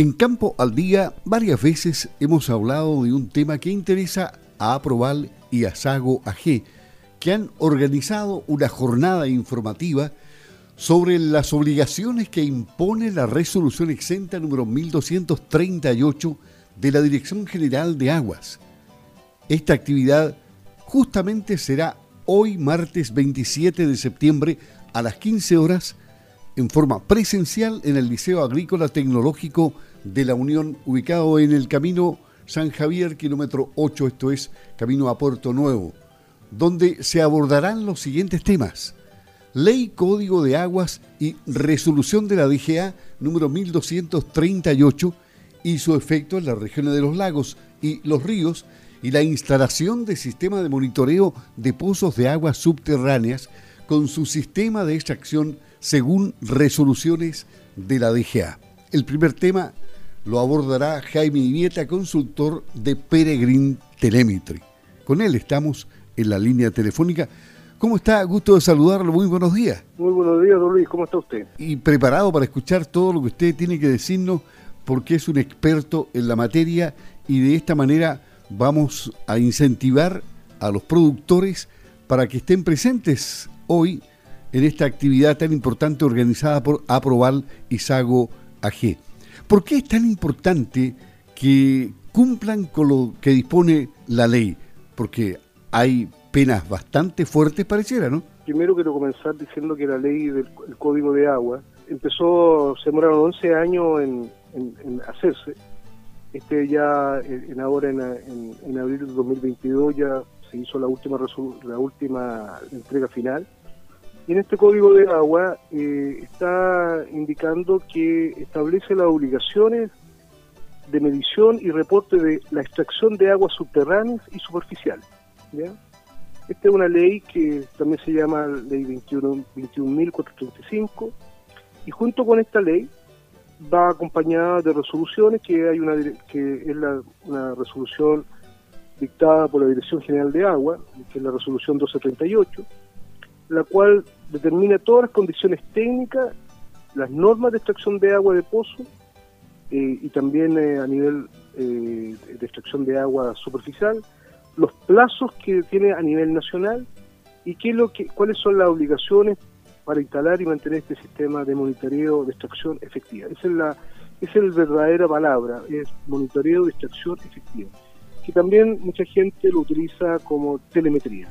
En Campo al Día, varias veces hemos hablado de un tema que interesa a Aproval y a Sago AG, que han organizado una jornada informativa sobre las obligaciones que impone la resolución exenta número 1238 de la Dirección General de Aguas. Esta actividad justamente será hoy martes 27 de septiembre a las 15 horas en forma presencial en el Liceo Agrícola Tecnológico de la Unión, ubicado en el camino San Javier, kilómetro 8, esto es camino a Puerto Nuevo, donde se abordarán los siguientes temas. Ley Código de Aguas y resolución de la DGA número 1238 y su efecto en las regiones de los lagos y los ríos y la instalación de sistema de monitoreo de pozos de aguas subterráneas con su sistema de extracción según resoluciones de la DGA. El primer tema lo abordará Jaime Inieta, consultor de Peregrine Telemetry. Con él estamos en la línea telefónica. ¿Cómo está? Gusto de saludarlo. Muy buenos días. Muy buenos días, don Luis. ¿Cómo está usted? Y preparado para escuchar todo lo que usted tiene que decirnos porque es un experto en la materia y de esta manera vamos a incentivar a los productores para que estén presentes hoy en esta actividad tan importante organizada por Aproval y Sago AG. ¿Por qué es tan importante que cumplan con lo que dispone la ley? Porque hay penas bastante fuertes, pareciera, ¿no? Primero quiero comenzar diciendo que la ley del Código de Agua empezó, se demoraron 11 años en, hacerse. Este ya, en ahora en, en, abril de 2022 ya se hizo la última la última entrega final en este código de agua eh, está indicando que establece las obligaciones de medición y reporte de la extracción de aguas subterráneas y superficiales. Esta es una ley que también se llama Ley 21.435 y junto con esta ley va acompañada de resoluciones que hay una que es una resolución dictada por la Dirección General de Agua, que es la resolución 1238 la cual determina todas las condiciones técnicas, las normas de extracción de agua de pozo eh, y también eh, a nivel eh, de extracción de agua superficial, los plazos que tiene a nivel nacional y qué lo que, cuáles son las obligaciones para instalar y mantener este sistema de monitoreo de extracción efectiva. Esa es la, esa es la verdadera palabra, es monitoreo de extracción efectiva, que también mucha gente lo utiliza como telemetría.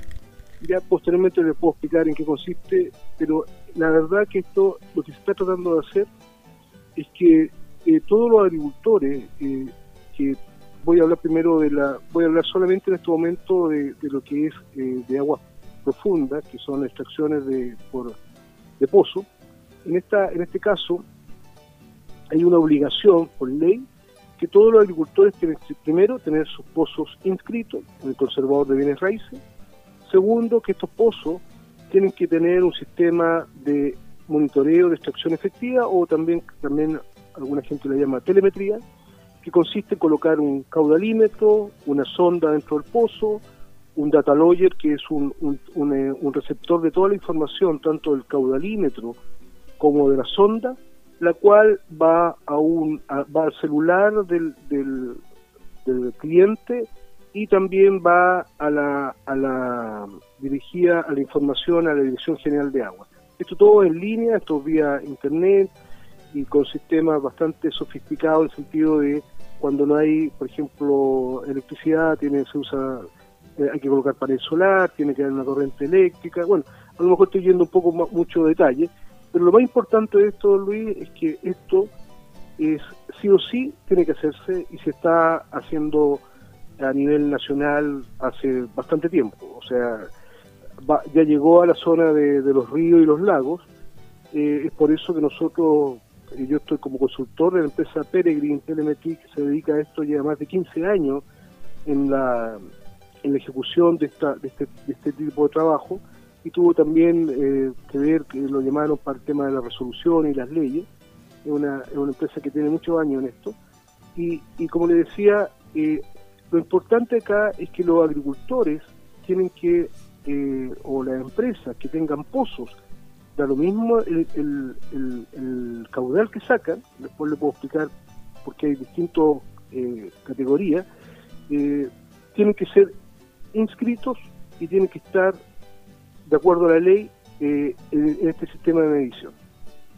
Ya posteriormente les puedo explicar en qué consiste, pero la verdad que esto, lo que se está tratando de hacer es que eh, todos los agricultores, eh, que voy a hablar primero de la, voy a hablar solamente en este momento de, lo que es eh, de aguas profundas, que son extracciones de, por, de pozo. En, esta, en este caso, hay una obligación por ley que todos los agricultores tienen primero tener sus pozos inscritos en el conservador de bienes raíces, Segundo, que estos pozos tienen que tener un sistema de monitoreo de extracción efectiva o también, también alguna gente le llama telemetría, que consiste en colocar un caudalímetro, una sonda dentro del pozo, un data logger, que es un, eh, receptor de toda la información, tanto del caudalímetro como de la sonda, la cual va a un va al celular del cliente y también va a la, a la dirigida a la información a la Dirección General de Agua. Esto todo en línea, esto vía internet y con sistemas bastante sofisticados en el sentido de cuando no hay, por ejemplo, electricidad, tiene se usa eh, hay que colocar panel solar, tiene que haber una corriente eléctrica. Bueno, a lo mejor estoy yendo un poco más, mucho detalle, pero lo más importante de esto, Luis, es que esto es sí o sí tiene que hacerse y se está haciendo a nivel nacional hace bastante tiempo. O sea, ya llegó a la zona de, los ríos y los lagos. Eh, es por eso que nosotros, eh, yo estoy como consultor de la empresa Peregrine Telemetry, que se dedica a esto, lleva más de 15 años en la, en la ejecución de, esta, de, este, este tipo de trabajo y tuvo también eh, que ver, que lo llamaron para el tema de la resolución y las leyes. Es una, es una empresa que tiene muchos años en esto. Y, y como le decía, eh, lo importante acá es que los agricultores tienen que, eh, o las empresas que tengan pozos, da lo mismo el, caudal que sacan, después le puedo explicar porque hay distintas eh, categorías, eh, tienen que ser inscritos y tienen que estar de acuerdo a la ley en, este sistema de medición.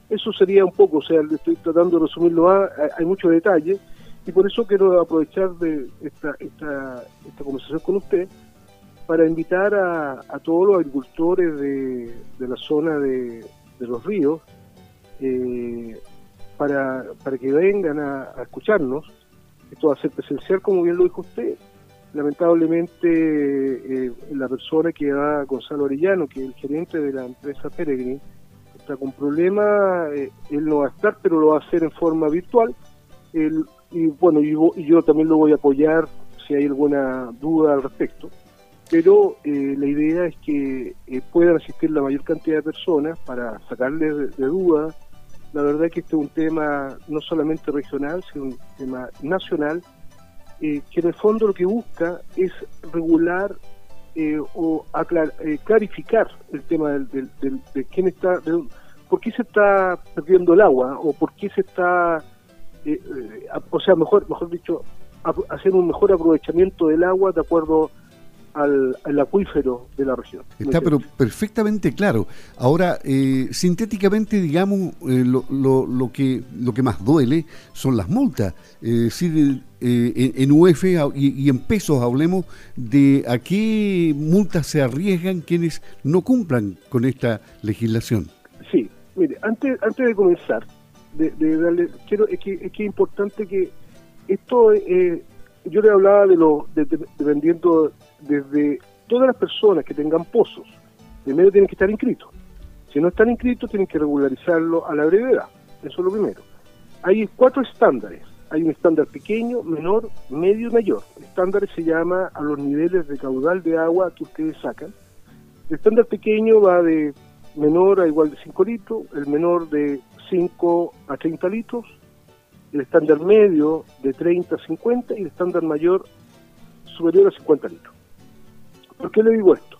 Eso sería un poco, o sea, estoy tratando de resumirlo, hay muchos detalles y por eso quiero aprovechar de esta, esta, esta conversación con usted para invitar a, todos los agricultores de, la zona de, los ríos eh, para, para que vengan a, escucharnos. Esto va a ser presencial, como bien lo dijo usted. Lamentablemente, eh, la persona que va, Gonzalo Arellano, que es el gerente de la empresa Peregrine, está con problemas. Eh, él no va a estar, pero lo va a hacer en forma virtual. Y bueno, y yo también lo voy a apoyar si hay alguna duda al respecto pero eh, la idea es que eh, puedan asistir la mayor cantidad de personas para sacarles de, dudas. La verdad es que este es un tema no solamente regional, sino un tema nacional, eh, que en el fondo lo que busca es regular o clarificar el tema del, de quién está, por qué se está perdiendo el agua o por qué se está, o sea, mejor, mejor dicho, hacer un mejor aprovechamiento del agua de acuerdo al, acuífero de la región. Está pero perfectamente claro. Ahora, eh, sintéticamente, digamos, eh, lo, lo, que, lo que más duele son las multas. Es decir, eh, en, UF y, en pesos hablemos de a qué multas se arriesgan quienes no cumplan con esta legislación. Sí, mire, antes, antes de comenzar, de, darle, quiero, es que, es que es importante que esto, yo le hablaba de lo, dependiendo desde todas las personas que tengan pozos, primero tienen que estar inscritos. Si no están inscritos, tienen que regularizarlo a la brevedad. Eso es lo primero. Hay cuatro estándares. Hay un estándar pequeño, menor, medio y mayor. El estándar se llama a los niveles de caudal de agua que ustedes sacan. El estándar pequeño va de menor a igual de 5 litros, el menor de 5 a 30 litros, el estándar medio de 30 a 50 y el estándar mayor superior a 50 litros. ¿Por qué le digo esto?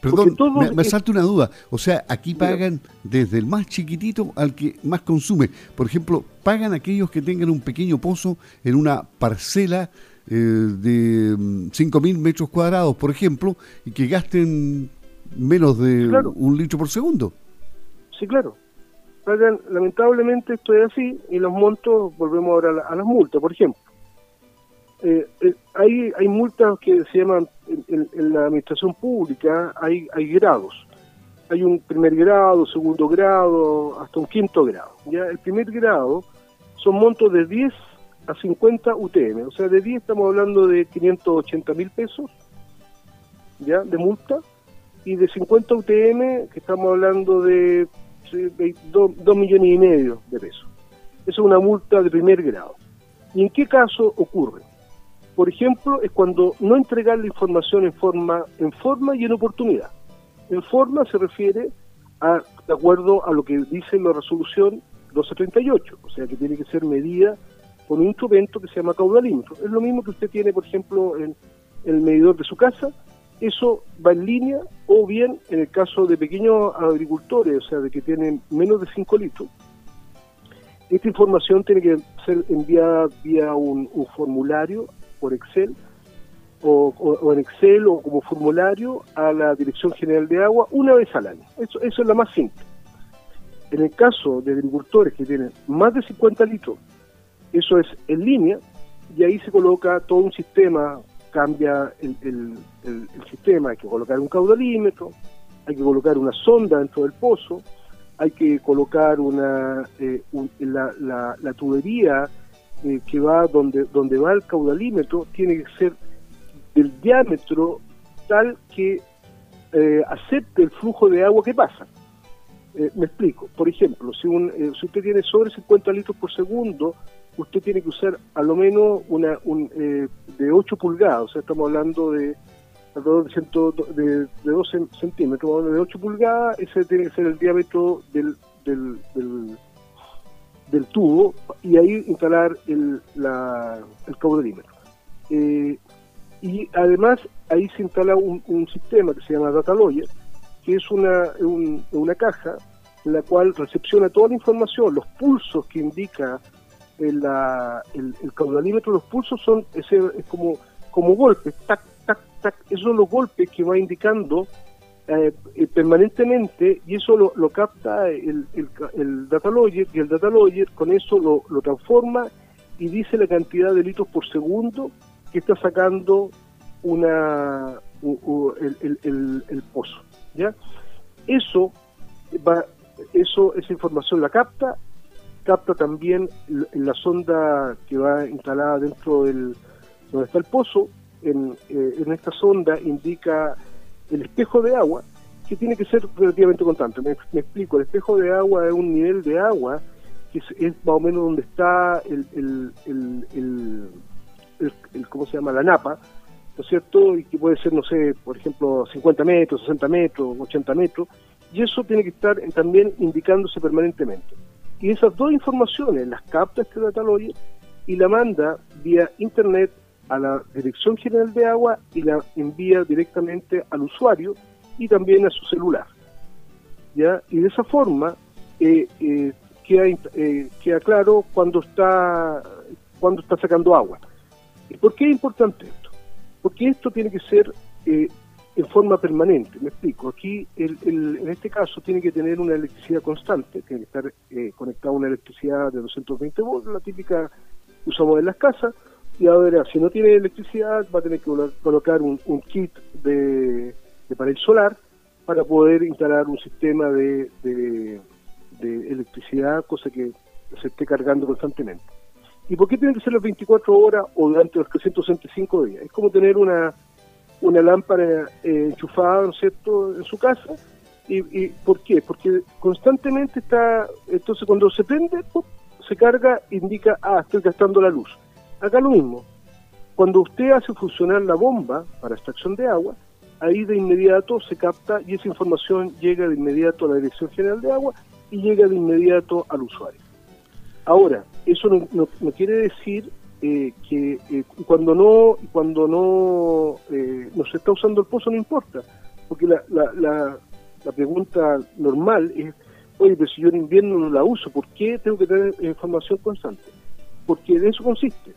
Perdón, me, me salta una duda. O sea, aquí pagan desde el más chiquitito al que más consume. Por ejemplo, pagan aquellos que tengan un pequeño pozo en una parcela eh, de 5.000 mm, metros cuadrados, por ejemplo, y que gasten menos de un litro por segundo. Sí, claro. Lamentablemente esto es así, y los montos, volvemos ahora a las multas, por ejemplo. Eh, eh, hay, hay multas que se llaman, en, la administración pública hay, hay grados. Hay un primer grado, segundo grado, hasta un quinto grado. Ya El primer grado son montos de 10 a 50 UTM. O sea, de 10 estamos hablando de 580 mil pesos ya de multa. Y de 50 UTM, que estamos hablando de 2 millones y medio de pesos. Esa es una multa de primer grado. ¿Y en qué caso ocurre? por ejemplo, es cuando no entregar la información en forma, en forma y en oportunidad. En forma se refiere a, de acuerdo a lo que dice la resolución 1238, o sea que tiene que ser medida con un instrumento que se llama caudalímetro. Es lo mismo que usted tiene, por ejemplo, en el medidor de su casa, eso va en línea, o bien en el caso de pequeños agricultores, o sea, de que tienen menos de 5 litros, esta información tiene que ser enviada vía un formulario por Excel o, en Excel o como formulario a la Dirección General de Agua una vez al año. Eso, eso es la más simple. En el caso de agricultores que tienen más de 50 litros, eso es en línea y ahí se coloca todo un sistema, cambia el, el, sistema, hay que colocar un caudalímetro, hay que colocar una sonda dentro del pozo, hay que colocar una eh, la, la tubería eh, que va donde, donde va el caudalímetro tiene que ser del diámetro tal que eh, acepte el flujo de agua que pasa. Eh, me explico. Por ejemplo, si, un, si usted tiene sobre 50 litros por segundo, usted tiene que usar a lo menos una un, de 8 pulgadas, o sea, estamos hablando de alrededor de, de, de 12 centímetros, de 8 pulgadas, ese tiene que ser el diámetro del, del del tubo y ahí instalar el, la, el caudalímetro. Eh, y además ahí se instala un, sistema que se llama Data Lawyer, que es una, una caja en la cual recepciona toda la información, los pulsos que indica el, el, caudalímetro de los pulsos son ese, es como, como golpes, tac, tac, tac, esos son los golpes que va indicando eh, eh, permanentemente y eso lo, lo capta el, el, el, data logger y el data logger con eso lo, lo transforma y dice la cantidad de litros por segundo que está sacando una el, el, el, pozo ya eso va eso esa información la capta capta también la sonda que va instalada dentro del donde está el pozo en, eh, en esta sonda indica el espejo de agua que tiene que ser relativamente constante me, explico el espejo de agua es un nivel de agua que es, más o menos donde está el, el, el, el, cómo se llama la napa ¿no es cierto? Y que puede ser, no sé, por ejemplo, 50 metros, 60 metros, 80 metros, y eso tiene que estar también indicándose permanentemente. Y esas dos informaciones las capta este datalogue y la manda vía internet a la Dirección General de Agua y la envía directamente al usuario y también a su celular. ¿ya? Y de esa forma eh, eh, queda, eh, queda claro cuando está, cuando está sacando agua. ¿Y por qué es importante esto? Porque esto tiene que ser eh, en forma permanente, me explico. Aquí, en este caso, tiene que tener una electricidad constante, tiene que estar eh, conectada a una electricidad de 220 volts, la típica que usamos en las casas, y ahora, si no tiene electricidad, va a tener que colocar un, kit de, panel solar para poder instalar un sistema de, de, de electricidad, cosa que se esté cargando constantemente. ¿Y por qué tiene que ser las 24 horas o durante los 365 días? Es como tener una, una lámpara eh, enchufada, ¿no es cierto?, en su casa. ¿Y, por qué? Porque constantemente está, entonces cuando se prende, se carga, indica, ah, estoy gastando la luz. Acá lo mismo. Cuando usted hace funcionar la bomba para extracción de agua, ahí de inmediato se capta y esa información llega de inmediato a la Dirección General de Agua y llega de inmediato al usuario. Ahora, eso no, quiere decir eh, que eh, cuando no cuando no, eh, no se está usando el pozo no importa, porque la, la, la, pregunta normal es, oye, pero si yo en invierno no la uso, ¿por qué tengo que tener información constante? Porque de eso consiste.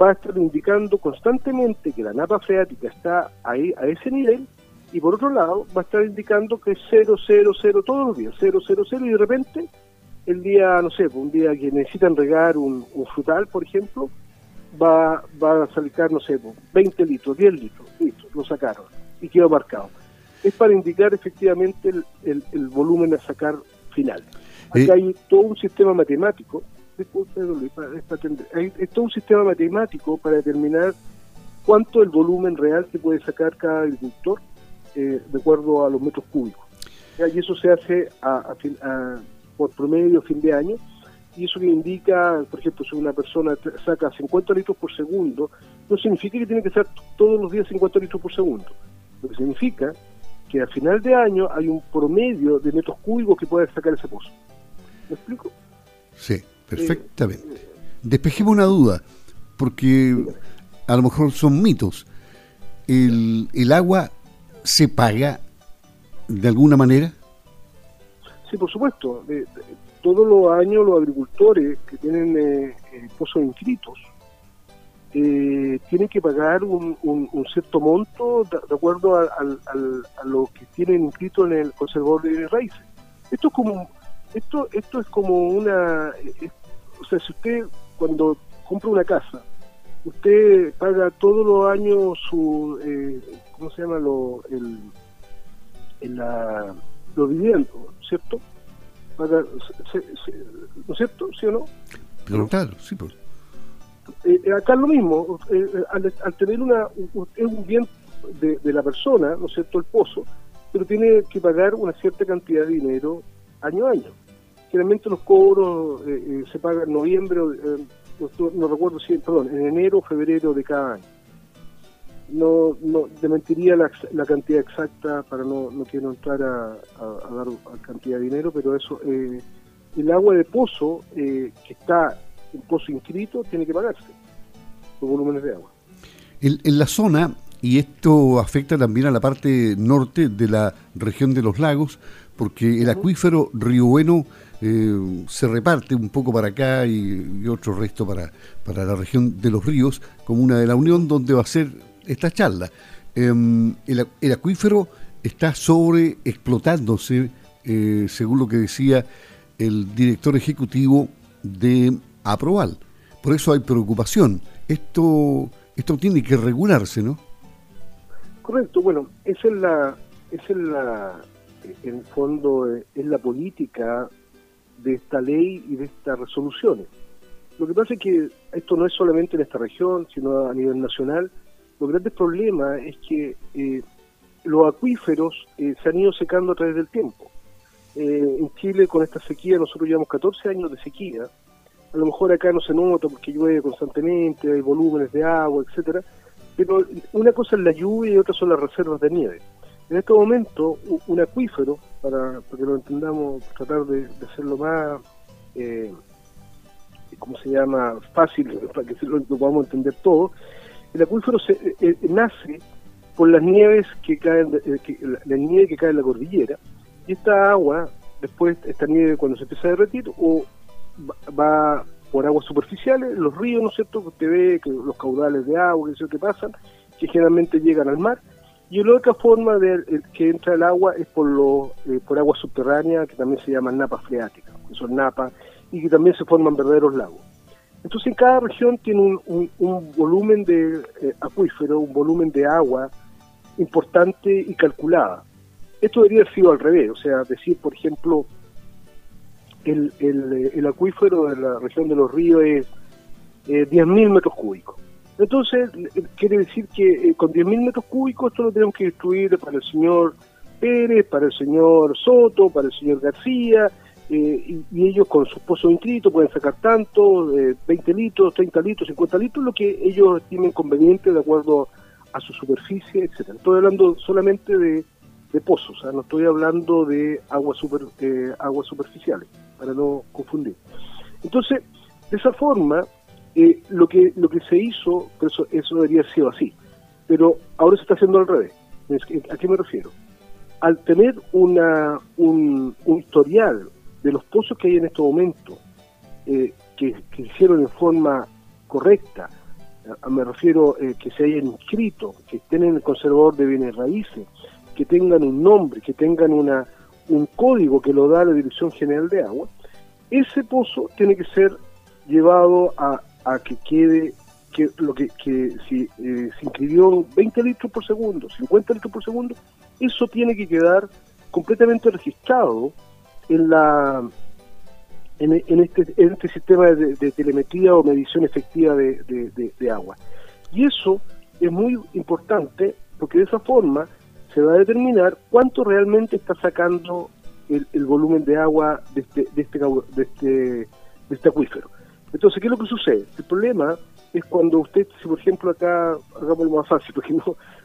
Va a estar indicando constantemente que la napa freática está ahí a ese nivel y por otro lado va a estar indicando que es 0, 0, 0 todos los días, 0, 0, 0 y de repente el día, no sé, un día que necesitan regar un, frutal, por ejemplo, va, va a sacar, no sé, 20 litros, 10 litros, listo, lo sacaron y quedó marcado. Es para indicar efectivamente el, el, volumen a sacar final. Acá hay todo un sistema matemático, disculpe, hay, hay todo un sistema matemático para determinar cuánto el volumen real que puede sacar cada agricultor eh, de acuerdo a los metros cúbicos. Y eso se hace a, a por promedio fin de año, y eso que indica, por ejemplo, si una persona saca 50 litros por segundo, no significa que tiene que ser todos los días 50 litros por segundo. Lo que significa que al final de año hay un promedio de metros cúbicos que puede sacar ese pozo. ¿Me explico? Sí, perfectamente. Eh, Despejemos una duda, porque a lo mejor son mitos. ¿El, el agua se paga de alguna manera? Sí, por supuesto. Todos los años los agricultores que tienen eh, eh, pozos inscritos eh, tienen que pagar un, cierto monto de, acuerdo a, lo que tienen inscrito en el conservador de raíces. Esto es como esto esto es como una o sea si usted cuando compra una casa usted paga todos los años su cómo se llama lo el, el la los dividendos, ¿cierto? Para, ¿No es cierto? ¿Sí o no? Pero claro, sí, pues. Eh, eh, acá es lo mismo, eh, al, tener una, es un bien de, de, la persona, ¿no es cierto?, el pozo, pero tiene que pagar una cierta cantidad de dinero año a año. Generalmente los cobros se pagan en noviembre, no recuerdo si, perdón, en enero o febrero de cada año no, no te mentiría la, cantidad exacta para no, no quiero entrar a, dar cantidad de dinero, pero eso, eh, el agua de pozo eh, que está en pozo inscrito tiene que pagarse los volúmenes de agua. En, en, la zona, y esto afecta también a la parte norte de la región de los lagos, porque el acuífero Río Bueno eh, se reparte un poco para acá y, otro resto para, para la región de los ríos, como una de la Unión, donde va a ser esta charla. Em, el, acuífero está sobre explotándose, eh, según lo que decía el director ejecutivo de Aproval. Por eso hay preocupación. Esto, esto tiene que regularse, ¿no? Correcto, bueno, esa es la, esa es la, en el fondo, eh, es la política de esta ley y de estas resoluciones. Lo que pasa es que esto no es solamente en esta región, sino a nivel nacional. Los grandes problemas es que eh, los acuíferos eh, se han ido secando a través del tiempo. Eh, en Chile, con esta sequía, nosotros llevamos 14 años de sequía. A lo mejor acá no se nota porque llueve constantemente, hay volúmenes de agua, etcétera. Pero una cosa es la lluvia y otra son las reservas de nieve. En este momento, un acuífero, para, que lo entendamos, tratar de, hacerlo más, ¿cómo se llama?, fácil, para que lo, podamos entender todo, el acuífero se, eh, eh, nace por las nieves que caen, que, la, nieve que cae en la cordillera, y esta agua, después, esta nieve cuando se empieza a derretir, o va, por aguas superficiales, los ríos, ¿no es cierto?, que usted ve, los caudales de agua, que, que pasan, que generalmente llegan al mar, y la otra forma de que entra el agua es por lo, eh, por agua subterránea, que también se llaman napas freáticas, que son napas, y que también se forman verdaderos lagos. Entonces en cada región tiene un, volumen de eh, acuífero, un volumen de agua importante y calculada. Esto debería haber sido al revés, o sea, decir, por ejemplo, el, el, acuífero de la región de los ríos es eh, 10.000 metros cúbicos. Entonces, quiere decir que eh, con 10.000 metros cúbicos esto lo tenemos que distribuir para el señor Pérez, para el señor Soto, para el señor García, eh, y, ellos con sus pozos inscritos pueden sacar tanto, 20 eh, litros, 30 litros, 50 litros, lo que ellos estimen conveniente de acuerdo a su superficie, etcétera. Estoy hablando solamente de, pozos, no estoy hablando de aguas, super, aguas superficiales, para no confundir. Entonces, de esa forma, eh, lo que lo que se hizo, eso, eso debería haber sido así, pero ahora se está haciendo al revés. ¿A qué me refiero? Al tener una, un, historial de los pozos que hay en este momento, eh, que, que hicieron en forma correcta, me refiero eh, que se hayan inscrito, que estén en el conservador de bienes raíces, que tengan un nombre, que tengan una, un código que lo da la Dirección General de Agua, ese pozo tiene que ser llevado a a que quede que lo que, que si eh, se inscribió 20 litros por segundo, 50 litros por segundo, eso tiene que quedar completamente registrado en la en, este, este sistema de, telemetría o medición efectiva de, agua. Y eso es muy importante porque de esa forma se va a determinar cuánto realmente está sacando el, volumen de agua de este, de este, de este, de este acuífero. Entonces, ¿qué es lo que sucede? El problema es cuando usted, si por ejemplo acá, hagámoslo más fácil, porque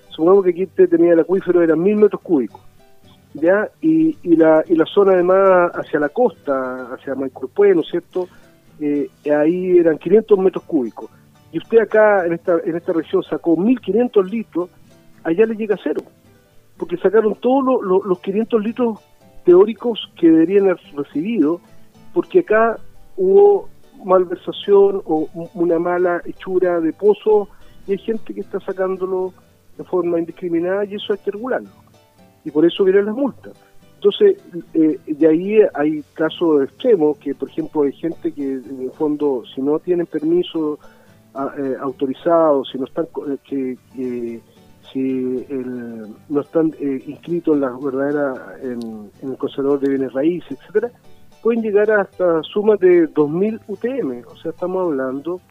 supongamos que aquí usted tenía el acuífero, eran mil metros cúbicos, ¿ya? Y, y, la, y la zona además hacia la costa, hacia Maicurpué, ¿no es cierto? Eh, ahí eran 500 metros cúbicos. Y usted acá, en esta, en esta región, sacó 1500 litros, allá le llega a cero. Porque sacaron todos los 500 litros teóricos que deberían haber recibido, porque acá hubo malversación o una mala hechura de pozo y hay gente que está sacándolo de forma indiscriminada y eso hay que regularlo. Y por eso vienen las multas. Entonces, eh, de ahí hay casos extremos que, por ejemplo, hay gente que, en el fondo, si no tienen permiso eh, autorizado, si no están, eh, que, si no están inscritos en la verdadera, en, en, el conservador de bienes raíces, etcétera, pueden llegar hasta sumas de 2.000 UTM, o sea, estamos hablando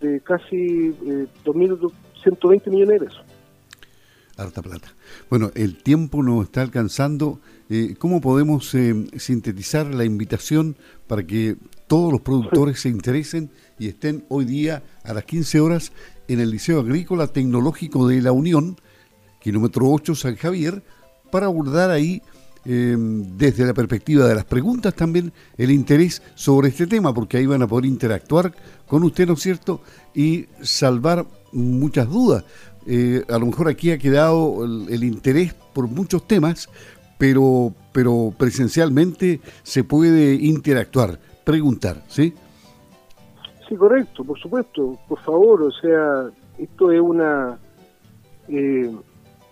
de casi eh, 2.120 millones de pesos. Harta plata. Bueno, el tiempo nos está alcanzando. Eh, ¿Cómo podemos eh, sintetizar la invitación para que todos los productores se interesen y estén hoy día a las 15 horas en el Liceo Agrícola Tecnológico de la Unión, kilómetro 8 San Javier, para abordar ahí Em, desde la perspectiva de las preguntas también el interés sobre este tema, porque ahí van a poder interactuar con usted, ¿no es cierto? Y salvar muchas dudas. Eh, a lo mejor aquí ha quedado el, interés por muchos temas, pero pero presencialmente se puede interactuar, preguntar, ¿sí? Sí, correcto, por supuesto, por favor, o sea, esto es una... Eh,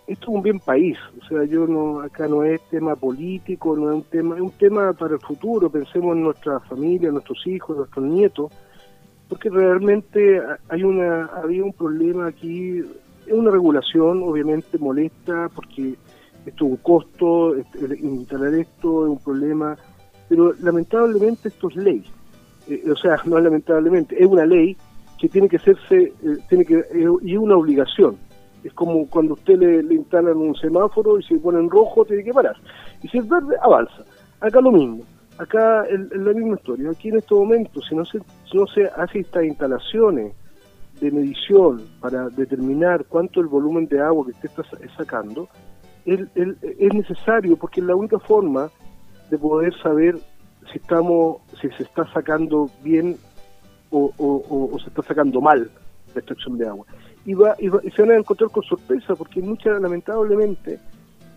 esto es un bien país, o sea, yo no, acá no es tema político, no es un tema, es un tema para el futuro, pensemos en nuestra familia, nuestros hijos, nuestros nietos, porque realmente hay una, había un problema aquí, es una regulación obviamente molesta, porque esto es un costo, instalar esto es un problema, pero lamentablemente esto es ley, eh, o sea, no lamentablemente, es una ley que tiene que hacerse, eh, tiene que, y es una obligación, es como cuando usted le, instalan un semáforo y se pone en rojo, tiene que parar. Y si es verde, avanza. Acá lo mismo. Acá es la misma historia. Aquí en estos momentos, si no se, no se hace estas instalaciones de medición para determinar cuánto el volumen de agua que usted está sacando, es, es necesario porque es la única forma de poder saber si estamos si se está sacando bien o, se está sacando mal la extracción de agua. Y, va, y, se van a encontrar con sorpresa porque mucha, lamentablemente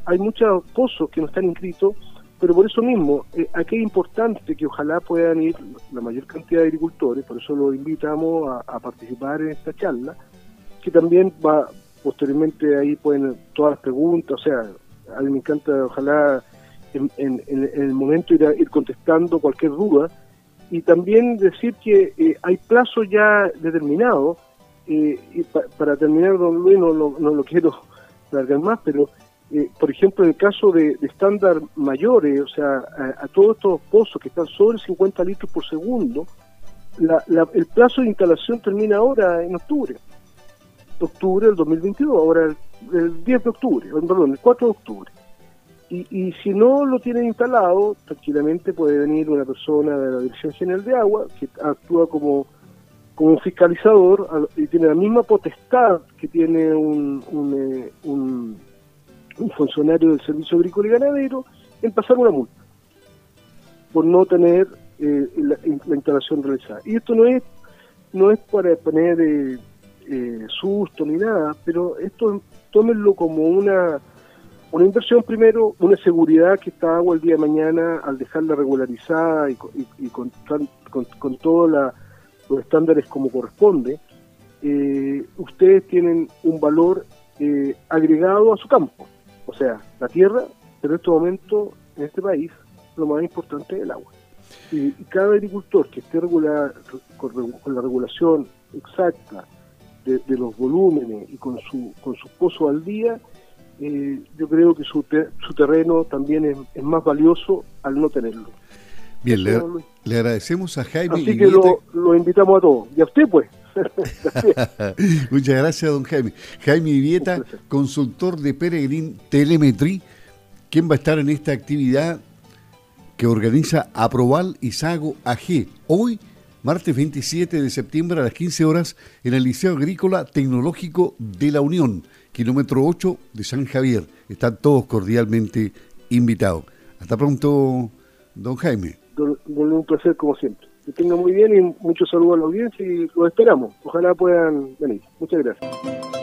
hay muchos pozos que no están inscritos, pero por eso mismo, eh, aquí es importante que ojalá puedan ir la mayor cantidad de agricultores, por eso los invitamos a, participar en esta charla, que también va posteriormente ahí pueden todas las preguntas, o sea, a mí me encanta, ojalá en, en, el momento ir, ir contestando cualquier duda y también decir que eh, hay plazos ya determinados y para terminar, don Luis, no, lo quiero largar más, pero eh, por ejemplo, en el caso de, estándar mayores, o sea, a, todos estos pozos que están sobre 50 litros por segundo, el plazo de instalación termina ahora en octubre, octubre del 2022, ahora el, 10 de octubre, perdón, el 4 de octubre. Y, si no lo tienen instalado, tranquilamente puede venir una persona de la Dirección General de Agua que actúa como como fiscalizador y tiene la misma potestad que tiene un, eh, un, funcionario del Servicio Agrícola y Ganadero en pasar una multa por no tener eh, la, instalación realizada. Y esto no es no es para poner eh, susto ni nada, pero esto tómenlo como una una inversión primero, una seguridad que esta agua el día de mañana, al dejarla regularizada y, y, con, con, con toda la los estándares como corresponde, eh, ustedes tienen un valor eh, agregado a su campo. O sea, la tierra, pero en este momento, en este país, lo más importante es el agua. Y, cada agricultor que esté regular, con, la regulación exacta de, los volúmenes y con su, con su pozo al día, eh, yo creo que su, su terreno también es, es más valioso al no tenerlo. Bien, le, le, agradecemos a Jaime. Así que lo, invitamos a todos. Y a usted, pues. Muchas gracias, don Jaime. Jaime Vivieta, consultor de Peregrin Telemetry, quien va a estar en esta actividad que organiza Aproval y Sago AG. Hoy, martes 27 de septiembre a las 15 horas, en el Liceo Agrícola Tecnológico de la Unión, kilómetro 8 de San Javier. Están todos cordialmente invitados. Hasta pronto, don Jaime un placer como siempre. Que muy bien y muchos saludos a la audiencia y los esperamos. Ojalá puedan venir. Muchas gracias.